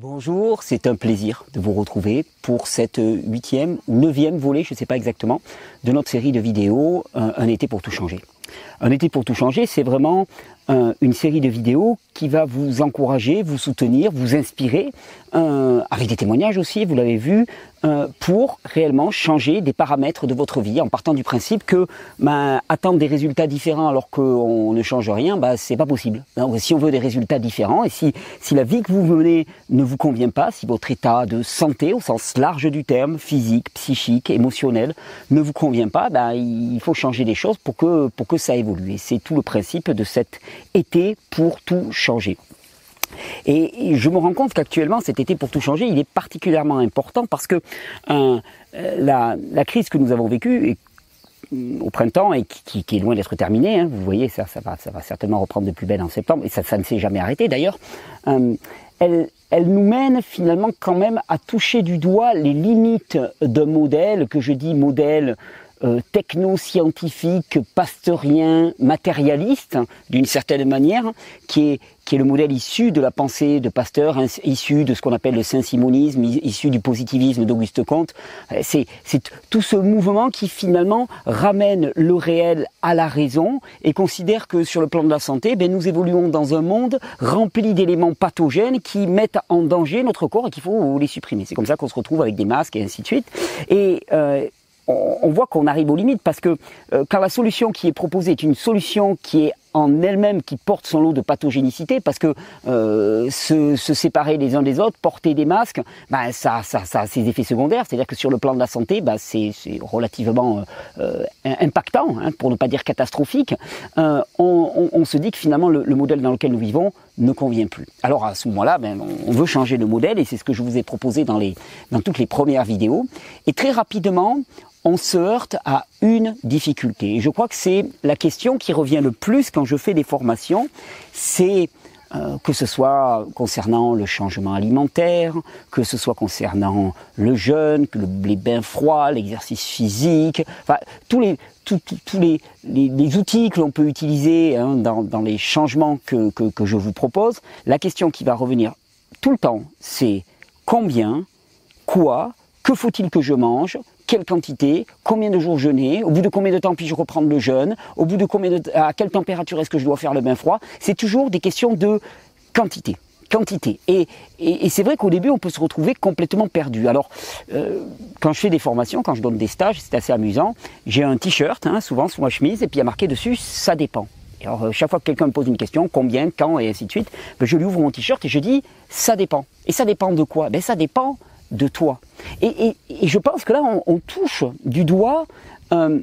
Bonjour, c'est un plaisir de vous retrouver pour cette huitième ou neuvième volet, je ne sais pas exactement, de notre série de vidéos un, un été pour tout changer. Un été pour tout changer, c'est vraiment une série de vidéos qui va vous encourager, vous soutenir, vous inspirer, euh, avec des témoignages aussi, vous l'avez vu, euh, pour réellement changer des paramètres de votre vie en partant du principe que ben, attendre des résultats différents alors qu'on ne change rien, ben, c'est pas possible. Si on veut des résultats différents et si, si la vie que vous menez ne vous convient pas, si votre état de santé au sens large du terme, physique, psychique, émotionnel, ne vous convient pas, ben, il faut changer les choses pour que, pour que ça évolue. Et c'est tout le principe de cet été pour tout changer. Et je me rends compte qu'actuellement, cet été pour tout changer, il est particulièrement important parce que euh, la, crise que nous avons vécue mm, au printemps et qui, est loin d'être terminée, hein, vous voyez, ça, va, certainement reprendre de plus belle en septembre, et ça, ne s'est jamais arrêté d'ailleurs, euh, elle nous mène finalement quand même à toucher du doigt les limites d'un modèle, que je dis modèle euh, techno-scientifique, pasteurien, matérialiste, d'une certaine manière, qui est, qui est le modèle issu de la pensée de Pasteur, issu de ce qu'on appelle le saint-simonisme, issu du positivisme d'Auguste Comte. Euh, c'est, c'est tout ce mouvement qui finalement ramène le réel à la raison et considère que sur le plan de la santé, ben, nous évoluons dans un monde rempli d'éléments pathogènes qui mettent en danger notre corps et qu'il faut les supprimer. C'est comme ça qu'on se retrouve avec des masques et ainsi de suite. Et euh, on, voit qu'on arrive aux limites parce que euh, quand la solution qui est proposée est une solution qui est en elle-même qui porte son lot de pathogénicité parce que euh, se, séparer les uns des autres, porter des masques, ben, ça, ça, ça a ses effets secondaires. C'est-à-dire que sur le plan de la santé, ben, c'est relativement euh, impactant, hein, pour ne pas dire catastrophique. Euh, on, on, se dit que finalement le, le, modèle dans lequel nous vivons ne convient plus. Alors à ce moment-là, ben, on veut changer de modèle et c'est ce que je vous ai proposé dans, les, dans toutes les premières vidéos. Et très rapidement, on se heurte à une difficulté. Et je crois que c'est la question qui revient le plus quand je fais des formations, c'est euh, que ce soit concernant le changement alimentaire, que ce soit concernant le jeûne, que les bains froids, l'exercice physique, tous les outils que l'on peut utiliser hein, dans, les changements que je vous propose, la question qui va revenir tout le temps, c'est combien, quoi, que faut-il que je mange, quelle quantité, combien de jours jeûner, au bout de combien de temps puis-je reprendre le jeûne, au bout de combien de, à quelle température est-ce que je dois faire le bain froid. C'est toujours des questions de quantité quantité. Et, et, c'est vrai qu'au début, on peut se retrouver complètement perdu. Alors, euh, quand je fais des formations, quand je donne des stages, c'est assez amusant. J'ai un t-shirt, hein, souvent sous ma chemise, et puis il y a marqué dessus, ça dépend. alors, euh, chaque fois que quelqu'un me pose une question, combien, quand, et ainsi de suite, ben, je lui ouvre mon t-shirt et je dis, ça dépend. Et ça dépend de quoi? Ben, ça dépend de toi. Et, je pense que là, on, touche du doigt euh,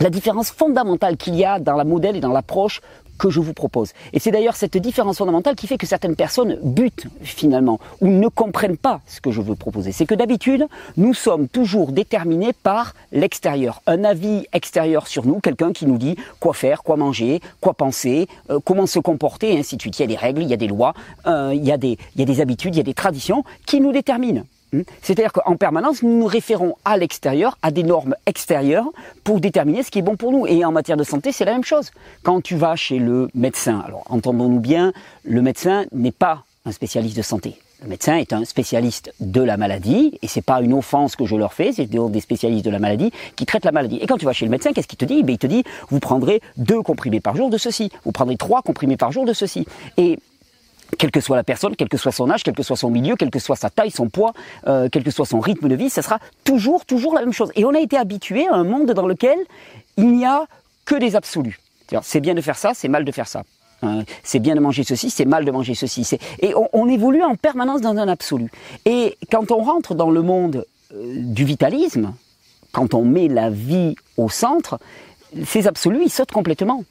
la différence fondamentale qu'il y a dans la modèle et dans l'approche que je vous propose. Et c'est d'ailleurs cette différence fondamentale qui fait que certaines personnes butent finalement ou ne comprennent pas ce que je veux proposer. C'est que d'habitude, nous sommes toujours déterminés par l'extérieur, un avis extérieur sur nous, quelqu'un qui nous dit quoi faire, quoi manger, quoi penser, euh, comment se comporter, et ainsi de suite. Il y a des règles, il y a des lois, euh, il, y a des, il y a des habitudes, il y a des traditions qui nous déterminent. Hmm? C'est-à-dire qu'en permanence, nous nous référons à l'extérieur, à des normes extérieures, pour déterminer ce qui est bon pour nous. Et en matière de santé, c'est la même chose. Quand tu vas chez le médecin, alors entendons-nous bien, le médecin n'est pas un spécialiste de santé. Le médecin est un spécialiste de la maladie, et c'est pas une offense que je leur fais, c'est des spécialistes de la maladie qui traitent la maladie. Et quand tu vas chez le médecin, qu'est-ce qu'il te dit? Ben, Il te dit, vous prendrez deux comprimés par jour de ceci, vous prendrez trois comprimés par jour de ceci. Et quelle que soit la personne, quel que soit son âge, quel que soit son milieu, quelle que soit sa taille, son poids, euh, quel que soit son rythme de vie, ça sera toujours, toujours la même chose. Et on a été habitué à un monde dans lequel il n'y a que des absolus. C'est bien de faire ça, c'est mal de faire ça. Hein, c'est bien de manger ceci, c'est mal de manger ceci. Et on, évolue en permanence dans un absolu. Et quand on rentre dans le monde euh, du vitalisme, quand on met la vie au centre, ces absolus, ils sautent complètement.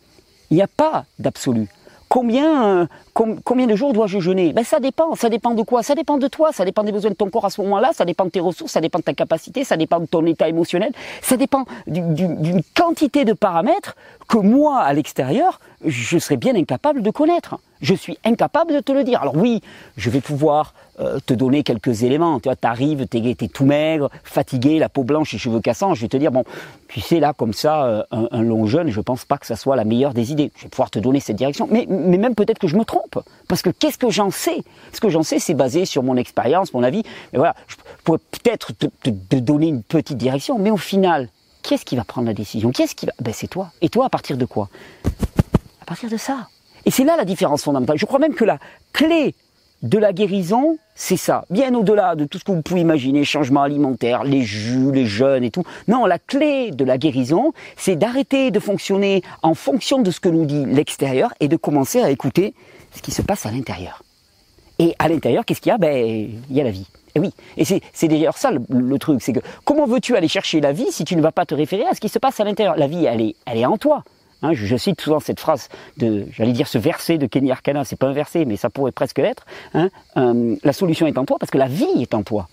Il n'y a pas d'absolu. Combien, euh, combien de jours dois-je jeûner? Ben, Ça dépend. Ça dépend de quoi? Ça dépend de toi. Ça dépend des besoins de ton corps à ce moment-là. Ça dépend de tes ressources. Ça dépend de ta capacité. Ça dépend de ton état émotionnel. Ça dépend d'une quantité de paramètres que moi, à l'extérieur, je serais bien incapable de connaître. Je suis incapable de te le dire. Alors oui, je vais pouvoir euh, te donner quelques éléments. Tu vois, t'arrives, t'es, es tout maigre, fatigué, la peau blanche, les cheveux cassants. Je vais te dire, bon, tu sais, là, comme ça, euh, un, long jeûne, je pense pas que ça soit la meilleure des idées. Je vais pouvoir te donner cette direction. Mais, même peut-être que je me trompe. Parce que qu'est-ce que j'en sais? Ce que j'en sais, c'est basé sur mon expérience, mon avis. Mais voilà, je pourrais peut-être te, donner une petite direction. Mais au final, qui est-ce qui va prendre la décision? Est-ce qui va? Ben c'est toi. Et toi, à partir de quoi? Partir de ça. Et c'est là la différence fondamentale. Je crois même que la clé de la guérison, c'est ça. Bien au-delà de tout ce que vous pouvez imaginer, changement alimentaire, les jus, les jeûnes et tout. Non, la clé de la guérison, c'est d'arrêter de fonctionner en fonction de ce que nous dit l'extérieur et de commencer à écouter ce qui se passe à l'intérieur. Et à l'intérieur, qu'est-ce qu'il y a? Ben, il y a la vie. Et oui, et c'est d'ailleurs ça le, truc, c'est que comment veux-tu aller chercher la vie si tu ne vas pas te référer à ce qui se passe à l'intérieur? La vie, elle est, elle est en toi. Hein, je, cite souvent cette phrase de, j'allais dire ce verset de Kenny Arcana, c'est pas un verset, mais ça pourrait presque l'être. Hein, euh, la solution est en toi parce que la vie est en toi.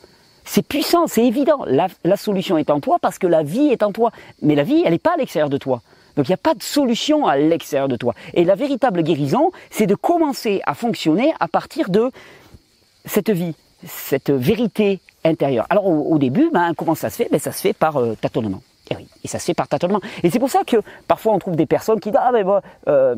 C'est puissant, c'est évident. La, solution est en toi parce que la vie est en toi. Mais la vie, elle n'est pas à l'extérieur de toi. Donc il n'y a pas de solution à l'extérieur de toi. Et la véritable guérison, c'est de commencer à fonctionner à partir de cette vie, cette vérité intérieure. Alors au, début, ben, comment ça se fait? Ben, Ça se fait par euh, tâtonnement. Et oui, et ça se fait par tâtonnement. Et c'est pour ça que parfois on trouve des personnes qui disent ah ben bon, euh,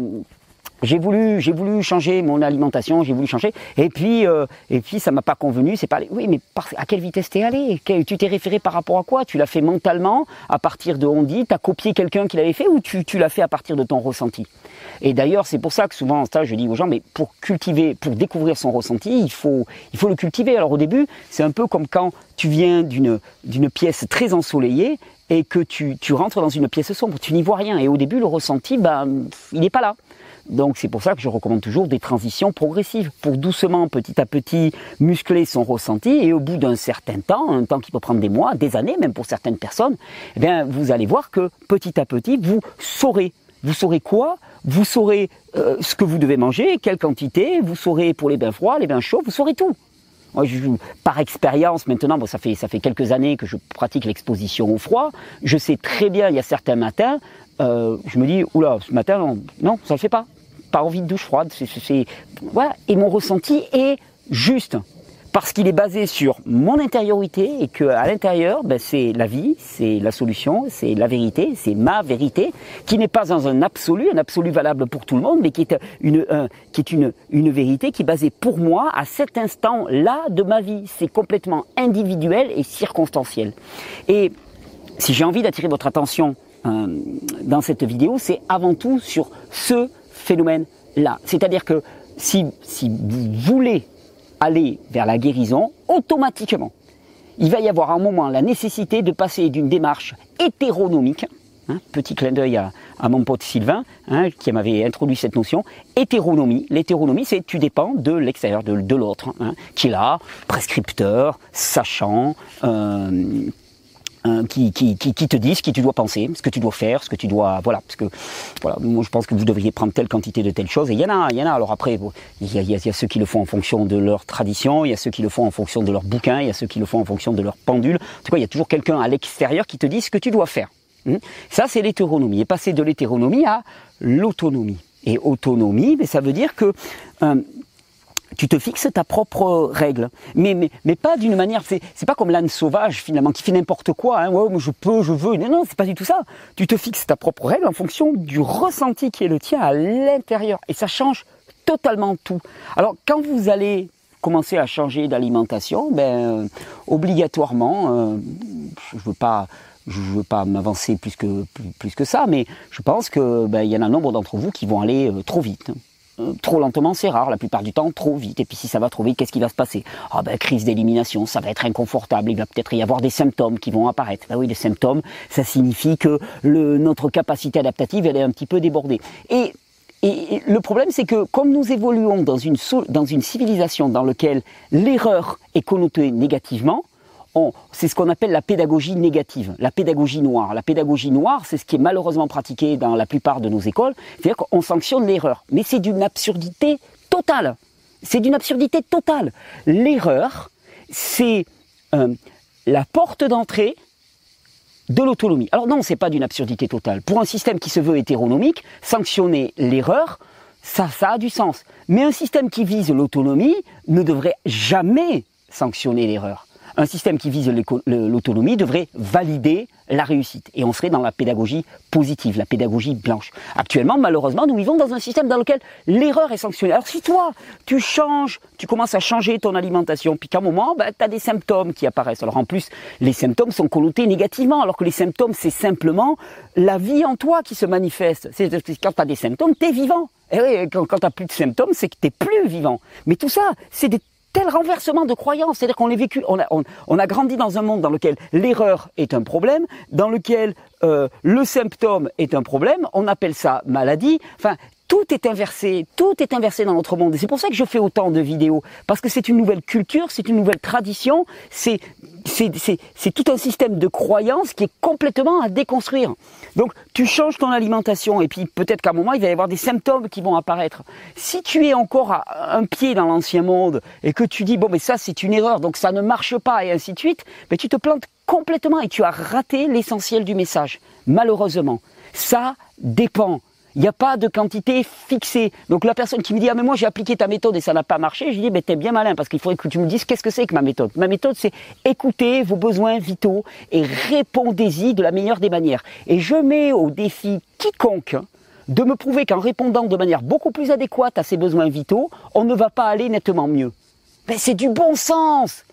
j'ai voulu, j'ai voulu changer mon alimentation, j'ai voulu changer, et puis, euh, et puis ça m'a pas convenu. C'est pas, oui, mais à quelle vitesse t'es allé? Tu t'es référé par rapport à quoi? Tu l'as fait mentalement, à partir de on dit, t'as copié quelqu'un qui l'avait fait, ou tu, tu l'as fait à partir de ton ressenti? Et d'ailleurs, c'est pour ça que souvent en stage, je dis aux gens, mais pour cultiver, pour découvrir son ressenti, il faut, il faut le cultiver. Alors au début, c'est un peu comme quand tu viens d'une, d'une pièce très ensoleillée et que tu, tu rentres dans une pièce sombre, tu n'y vois rien. Et au début, le ressenti, ben, il n'est pas là. Donc c'est pour ça que je recommande toujours des transitions progressives pour doucement, petit à petit, muscler son ressenti et au bout d'un certain temps, un temps qui peut prendre des mois, des années, même pour certaines personnes, eh bien vous allez voir que petit à petit vous saurez. Vous saurez quoi? Vous saurez euh, ce que vous devez manger, quelle quantité? Vous saurez pour les bains froids, les bains chauds. Vous saurez tout. Par expérience, maintenant, bon, ça fait ça fait quelques années que je pratique l'exposition au froid. Je sais très bien, il y a certains matins, euh, je me dis, oula, ce matin, non, ça le fait pas pas envie de douche froide. C'est, voilà. Et mon ressenti est juste parce qu'il est basé sur mon intériorité et que à l'intérieur, ben, c'est la vie, c'est la solution, c'est la vérité, c'est ma vérité, qui n'est pas dans un absolu, un absolu valable pour tout le monde, mais qui est une, qui est une, une vérité qui est basée pour moi à cet instant-là de ma vie. C'est complètement individuel et circonstanciel. Et si j'ai envie d'attirer votre attention euh, dans cette vidéo, c'est avant tout sur ce phénomène-là. C'est-à-dire que si, vous voulez aller vers la guérison, automatiquement, il va y avoir un moment la nécessité de passer d'une démarche hétéronomique, hein, petit clin d'œil à, mon pote Sylvain, hein, qui m'avait introduit cette notion, hétéronomie. L'hétéronomie, c'est tu dépends de l'extérieur, de, de l'autre, hein, qui est là, prescripteur, sachant, euh, Hein, qui, te disent ce que tu dois penser, ce que tu dois faire, ce que tu dois, voilà, parce que, voilà, moi je pense que vous devriez prendre telle quantité de telle chose, et il y en a, il y en a. Alors après, il y, a, ceux qui le font en fonction de leur tradition, il y a ceux qui le font en fonction de leur bouquin, il y a ceux qui le font en fonction de leur pendule. En tout cas, il y a toujours quelqu'un à l'extérieur qui te dit ce que tu dois faire. Hein. Ça, c'est l'hétéronomie. Et passer de l'hétéronomie à l'autonomie. Et autonomie, mais ça veut dire que euh, tu te fixes ta propre règle, mais, pas d'une manière, c'est, pas comme l'âne sauvage finalement qui fait n'importe quoi, hein, ouais, je peux, je veux, non, non, c'est pas du tout ça. Tu te fixes ta propre règle en fonction du ressenti qui est le tien à l'intérieur, et ça change totalement tout. Alors quand vous allez commencer à changer d'alimentation, ben euh, obligatoirement, euh, je je veux pas m'avancer plus que ça, mais je pense que ben, y en a un nombre d'entre vous qui vont aller euh, trop vite. Euh, trop lentement, c'est rare. La plupart du temps, trop vite. Et puis si ça va trop vite, qu'est-ce qui va se passer? Ah ben crise d'élimination, ça va être inconfortable. Il va peut-être y avoir des symptômes qui vont apparaître. Ben oui, les symptômes, ça signifie que le, notre capacité adaptative, elle est un petit peu débordée. Et et le problème, c'est que comme nous évoluons dans une, dans une civilisation dans laquelle l'erreur est connotée négativement, c'est ce qu'on appelle la pédagogie négative, la pédagogie noire. La pédagogie noire, c'est ce qui est malheureusement pratiqué dans la plupart de nos écoles, c'est-à-dire qu'on sanctionne l'erreur. Mais c'est d'une absurdité totale. C'est d'une absurdité totale. L'erreur, c'est euh, la porte d'entrée de l'autonomie. Alors non, c'est pas d'une absurdité totale. Pour un système qui se veut hétéronomique, sanctionner l'erreur, ça, ça a du sens. Mais un système qui vise l'autonomie ne devrait jamais sanctionner l'erreur un système qui vise l'autonomie devrait valider la réussite. Et on serait dans la pédagogie positive, la pédagogie blanche. Actuellement, malheureusement, nous vivons dans un système dans lequel l'erreur est sanctionnée. Alors si toi, tu changes, tu commences à changer ton alimentation, puis qu'à un moment, bah, tu as des symptômes qui apparaissent. Alors en plus, les symptômes sont connotés négativement, alors que les symptômes, c'est simplement la vie en toi qui se manifeste. C'est quand tu as des symptômes, tu es vivant. Et quand, quand tu n'as plus de symptômes, c'est que tu plus vivant. Mais tout ça, c'est des tel renversement de croyance. C'est-à-dire qu'on vécu, on a, on, a, grandi dans un monde dans lequel l'erreur est un problème, dans lequel euh, le symptôme est un problème. On appelle ça maladie. Enfin, tout est inversé, tout est inversé dans notre monde. Et c'est pour ça que je fais autant de vidéos, parce que c'est une nouvelle culture, c'est une nouvelle tradition, c'est c'est tout un système de croyances qui est complètement à déconstruire. Donc tu changes ton alimentation et puis peut-être qu'à un moment il va y avoir des symptômes qui vont apparaître. Si tu es encore à un pied dans l'ancien monde et que tu dis bon mais ça c'est une erreur donc ça ne marche pas et ainsi de suite, mais tu te plantes complètement et tu as raté l'essentiel du message. Malheureusement, ça dépend il n'y a pas de quantité fixée. Donc la personne qui me dit ah mais moi j'ai appliqué ta méthode et ça n'a pas marché, je dis mais t'es bien malin parce qu'il faudrait que tu me dises qu'est-ce que c'est que ma méthode? Ma méthode c'est écouter vos besoins vitaux et répondez-y de la meilleure des manières. Et je mets au défi quiconque de me prouver qu'en répondant de manière beaucoup plus adéquate à ses besoins vitaux, on ne va pas aller nettement mieux. Mais c'est du bon sens.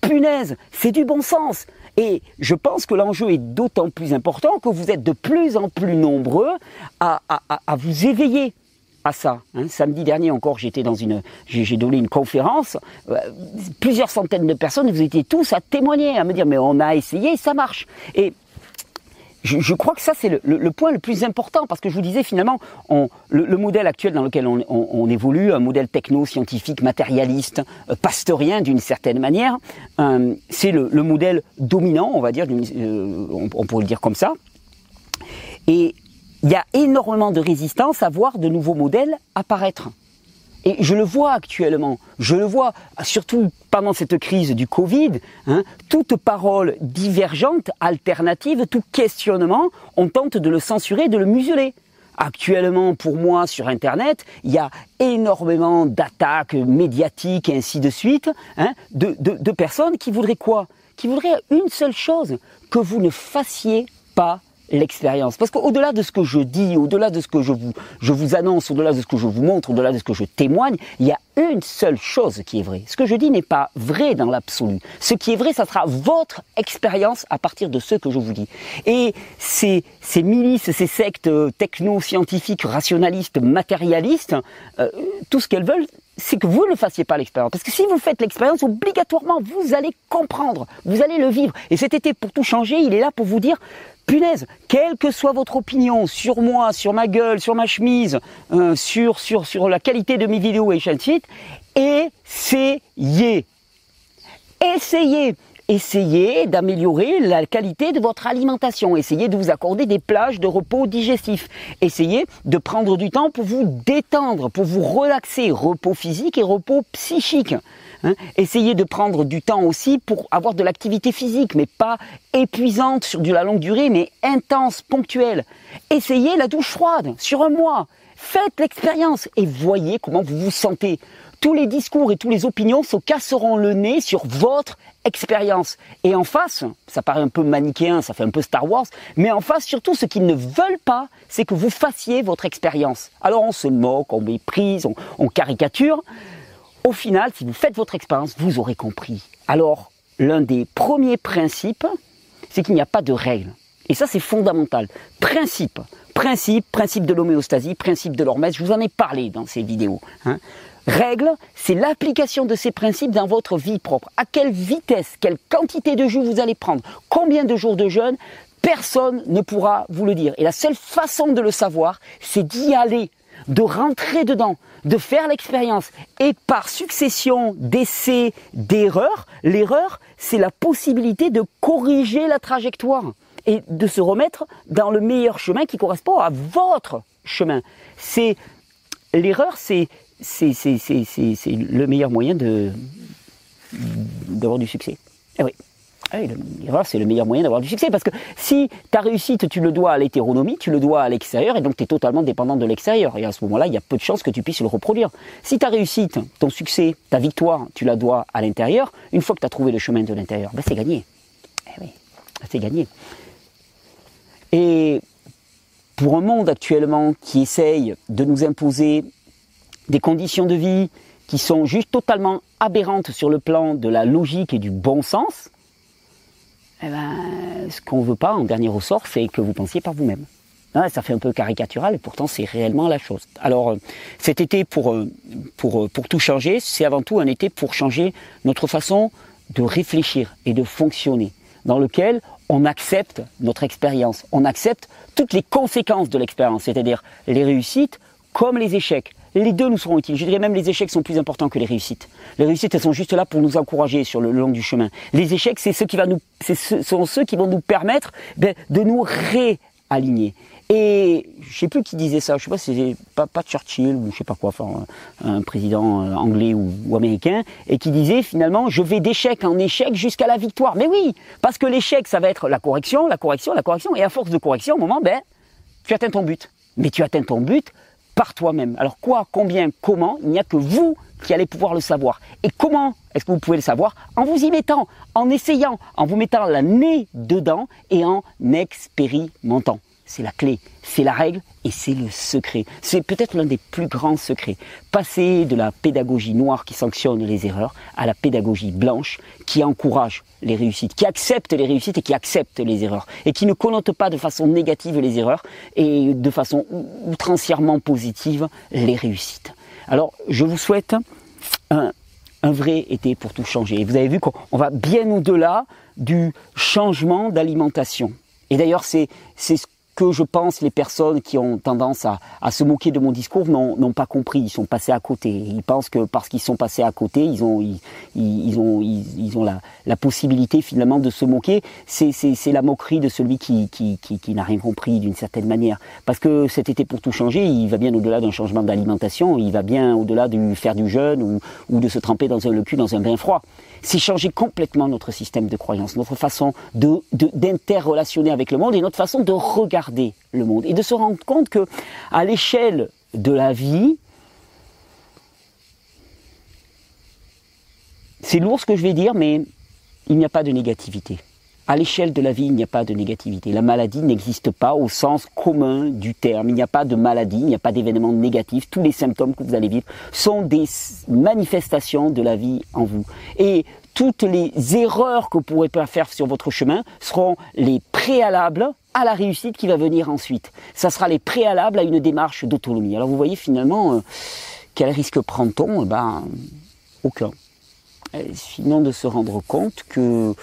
Punaise, c'est du bon sens. Et je pense que l'enjeu est d'autant plus important que vous êtes de plus en plus nombreux à, vous éveiller à ça. Hein. Samedi dernier encore, j'étais dans une, j'ai donné une conférence, euh, plusieurs centaines de personnes, vous étiez tous à témoigner, à me dire mais on a essayé, ça marche. Je, crois que ça, c'est le, point le plus important, parce que je vous disais, finalement, le, modèle actuel dans lequel on, évolue, un modèle techno-scientifique, matérialiste, euh, pasteurien d'une certaine manière, euh, c'est le, modèle dominant, on va dire, euh, on, pourrait le dire comme ça. Et il y a énormément de résistance à voir de nouveaux modèles apparaître. Et je le vois actuellement, je le vois, surtout pendant cette crise du Covid, hein, toute parole divergente, alternative, tout questionnement, on tente de le censurer, de le museler. Actuellement, pour moi, sur Internet, il y a énormément d'attaques médiatiques et ainsi de suite, hein, de, de personnes qui voudraient quoi? Qui voudraient une seule chose, que vous ne fassiez pas l'expérience. Parce qu'au-delà de ce que je dis, au-delà de ce que je vous, je vous annonce, au-delà de ce que je vous montre, au-delà de ce que je témoigne, il y a une seule chose qui est vraie. Ce que je dis n'est pas vrai dans l'absolu. Ce qui est vrai, ça sera votre expérience à partir de ce que je vous dis. Et ces, ces milices, ces sectes techno-scientifiques, rationalistes, matérialistes, euh, tout ce qu'elles veulent, c'est que vous ne fassiez pas l'expérience. Parce que si vous faites l'expérience, obligatoirement, vous allez comprendre, vous allez le vivre. Et cet été, pour tout changer, il est là pour vous dire, punaise, quelle que soit votre opinion sur moi, sur ma gueule, sur ma chemise, euh, sur, sur, la qualité de mes vidéos et ainsi de essayez. Essayez. Essayez d'améliorer la qualité de votre alimentation. Essayez de vous accorder des plages de repos digestif. Essayez de prendre du temps pour vous détendre, pour vous relaxer. Repos physique et repos psychique. Hein. Essayez de prendre du temps aussi pour avoir de l'activité physique, mais pas épuisante sur de la longue durée, mais intense, ponctuelle. Essayez la douche froide sur un mois. Faites l'expérience et voyez comment vous vous sentez. Tous les discours et toutes les opinions se casseront le nez sur votre expérience. Et en face, ça paraît un peu manichéen, ça fait un peu Star Wars, mais en face, surtout, ce qu'ils ne veulent pas, c'est que vous fassiez votre expérience. Alors on se moque, on méprise, on, caricature, au final, si vous faites votre expérience, vous aurez compris. Alors, l'un des premiers principes, c'est qu'il n'y a pas de règles. Et ça, c'est fondamental. Principe, principe, principe de l'homéostasie, principe de l'hormèse, je vous en ai parlé dans ces vidéos. Hein. Règle, c'est l'application de ces principes dans votre vie propre. À quelle vitesse, quelle quantité de jus vous allez prendre, combien de jours de jeûne, personne ne pourra vous le dire. Et la seule façon de le savoir, c'est d'y aller de rentrer dedans, de faire l'expérience. Et par succession d'essais, d'erreurs, l'erreur, c'est la possibilité de corriger la trajectoire et de se remettre dans le meilleur chemin qui correspond à votre chemin. C'est l'erreur, c'est c'est le meilleur moyen d'avoir du succès. Eh oui. Ah l'erreur, c'est le meilleur moyen d'avoir du succès. Parce que si ta réussite, tu le dois à l'hétéronomie, tu le dois à l'extérieur, et donc tu es totalement dépendant de l'extérieur. Et à ce moment-là, il y a peu de chances que tu puisses le reproduire. Si ta réussite, ton succès, ta victoire, tu la dois à l'intérieur, une fois que tu as trouvé le chemin de l'intérieur, ben c'est gagné. Eh oui, ben, c'est gagné. Et pour un monde actuellement qui essaye de nous imposer des conditions de vie qui sont juste totalement aberrantes sur le plan de la logique et du bon sens, eh ben, ce qu'on ne veut pas en dernier ressort, c'est que vous pensiez par vous-même. Hein, ça fait un peu caricatural et pourtant c'est réellement la chose. Alors euh, cet été pour, euh, pour, euh, pour tout changer, c'est avant tout un été pour changer notre façon de réfléchir et de fonctionner, dans lequel on accepte notre expérience, on accepte toutes les conséquences de l'expérience, c'est-à-dire les réussites comme les échecs. Les deux nous seront utiles. Je dirais même les échecs sont plus importants que les réussites. Les réussites, elles sont juste là pour nous encourager sur le long du chemin. Les échecs, c'est ceux qui sont ceux qui vont nous permettre ben, de nous réaligner. Et je sais plus qui disait ça, je sais pas si c'est pas, pas Churchill ou je sais pas quoi, enfin un président euh, anglais ou, ou, américain, et qui disait finalement je vais d'échec en échec jusqu'à la victoire. Mais oui, parce que l'échec ça va être la correction, la correction, la correction, et à force de correction, au moment, ben, tu atteins ton but. Mais tu atteins ton but par toi-même. Alors quoi, combien, comment, il n'y a que vous qui allez pouvoir le savoir. Et comment est-ce que vous pouvez le savoir En vous y mettant, en essayant, en vous mettant la nez dedans et en expérimentant c'est la clé, c'est la règle et c'est le secret. C'est peut-être l'un des plus grands secrets. Passer de la pédagogie noire qui sanctionne les erreurs à la pédagogie blanche qui encourage les réussites, qui accepte les réussites et qui accepte les erreurs et qui ne connote pas de façon négative les erreurs et de façon outrancièrement positive les réussites. Alors, je vous souhaite un, vrai été pour tout changer. Et vous avez vu qu'on va bien au-delà du changement d'alimentation. Et d'ailleurs, c'est ce que je pense les personnes qui ont tendance à, à se moquer de mon discours n'ont pas compris, ils sont passés à côté. Ils pensent que parce qu'ils sont passés à côté, ils ont, ils, ont, ils, ont la, la, possibilité finalement de se moquer. C'est la moquerie de celui qui, qui, qui, n'a rien compris d'une certaine manière. Parce que cet été pour tout changer, il va bien au-delà d'un changement d'alimentation, il va bien au-delà de faire du jeûne ou, ou de se tremper dans un, le cul dans un bain froid c'est changer complètement notre système de croyance, notre façon d'interrelationner avec le monde et notre façon de regarder le monde et de se rendre compte que à l'échelle de la vie, c'est lourd ce que je vais dire, mais il n'y a pas de négativité. À l'échelle de la vie, il n'y a pas de négativité. La maladie n'existe pas au sens commun du terme. Il n'y a pas de maladie, il n'y a pas d'événements négatifs. Tous les symptômes que vous allez vivre sont des manifestations de la vie en vous. Et toutes les erreurs que vous pourrez pas faire sur votre chemin seront les préalables à la réussite qui va venir ensuite. Ça sera les préalables à une démarche d'autonomie. Alors vous voyez finalement, euh, quel risque prend-on? Eh Ben, aucun. Sinon de se rendre compte que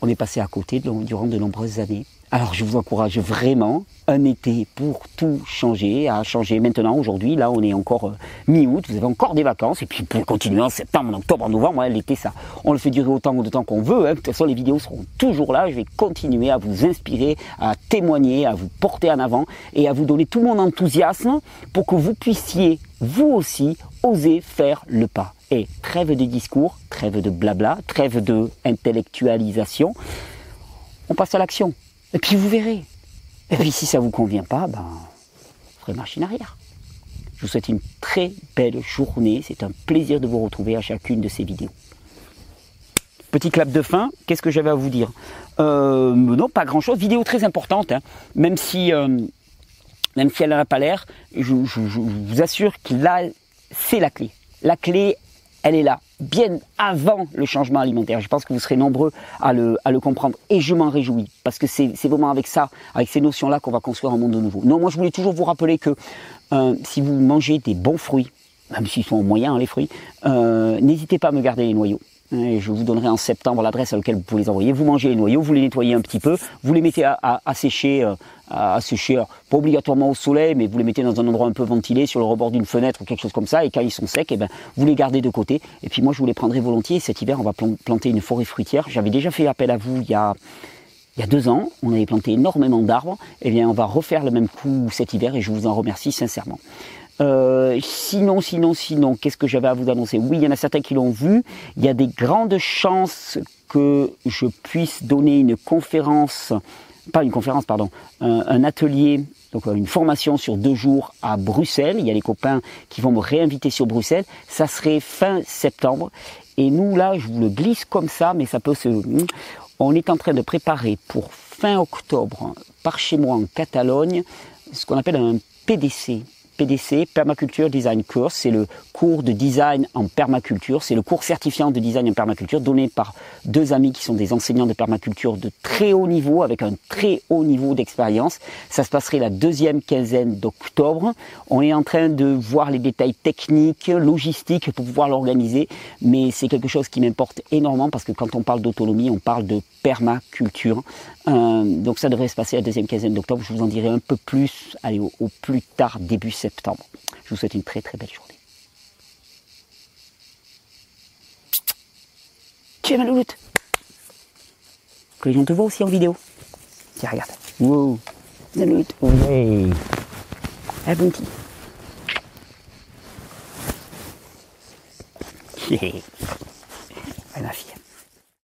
on est passé à côté durant de nombreuses années. Alors je vous encourage vraiment un été pour tout changer, à changer maintenant, aujourd'hui, là on est encore euh, mi-août, vous avez encore des vacances, et puis pour continuer en septembre, en octobre, en novembre, l'été ça, on le fait durer autant de temps qu'on veut, hein. de toute façon les vidéos seront toujours là, je vais continuer à vous inspirer, à témoigner, à vous porter en avant, et à vous donner tout mon enthousiasme pour que vous puissiez, vous aussi, oser faire le pas. Et trêve de discours, trêve de blabla, trêve de intellectualisation, on passe à l'action. Et puis vous verrez. Et puis si ça ne vous convient pas, ben, vous ferez machine arrière. Je vous souhaite une très belle journée. C'est un plaisir de vous retrouver à chacune de ces vidéos. Petit clap de fin, qu'est-ce que j'avais à vous dire? Euh, Non, pas grand-chose. Vidéo très importante, hein. même, si, euh, même si elle n'a pas l'air, je, je, vous assure que là, c'est la clé. La clé, elle est là, bien avant le changement alimentaire. Je pense que vous serez nombreux à le, comprendre et je m'en réjouis parce que c'est vraiment avec ça, avec ces notions-là qu'on va construire un monde nouveau. Non, moi je voulais toujours vous rappeler que euh, si vous mangez des bons fruits, même s'ils sont moyens hein, les fruits, euh, n'hésitez pas à me garder les noyaux. Je vous donnerai en septembre l'adresse à laquelle vous pouvez les envoyer. Vous mangez les noyaux, vous les nettoyez un petit peu, vous les mettez à, à, sécher, euh, à, sécher, pas obligatoirement au soleil, mais vous les mettez dans un endroit un peu ventilé, sur le rebord d'une fenêtre ou quelque chose comme ça. Et quand ils sont secs, et eh ben, vous les gardez de côté. Et puis moi, je vous les prendrai volontiers. Cet hiver, on va planter une forêt fruitière. J'avais déjà fait appel à vous il y a il a deux ans, on avait planté énormément d'arbres. Eh bien, on va refaire le même coup cet hiver et je vous en remercie sincèrement. Euh, sinon, sinon, sinon, qu'est-ce que j'avais à vous annoncer? Oui, il y en a certains qui l'ont vu. Il y a des grandes chances que je puisse donner une conférence, pas une conférence, pardon, un, atelier, donc euh, une formation sur deux jours à Bruxelles. Il y a les copains qui vont me réinviter sur Bruxelles. Ça serait fin septembre. Et nous, là, je vous le glisse comme ça, mais ça peut se... On est en train de préparer pour fin octobre, par chez moi en Catalogne, ce qu'on appelle un PDC, PDC, Permaculture Design Course. C'est le cours de design en permaculture. C'est le cours certifiant de design en permaculture donné par deux amis qui sont des enseignants de permaculture de très haut niveau, avec un très haut niveau d'expérience. Ça se passerait la deuxième quinzaine d'octobre. On est en train de voir les détails techniques, logistiques pour pouvoir l'organiser, mais c'est quelque chose qui m'importe énormément parce que quand on parle d'autonomie, on parle de permaculture. Euh, donc ça devrait se passer la deuxième quinzaine d'octobre. Je vous en dirai un peu plus, allez, au, au plus tard, début septembre. Je vous souhaite une très très belle journée. Tiens, ma louloute Que les gens te voient aussi en vidéo. Tiens, regarde. Wow Ma louloute Oui Ah, bon petit. ma fille.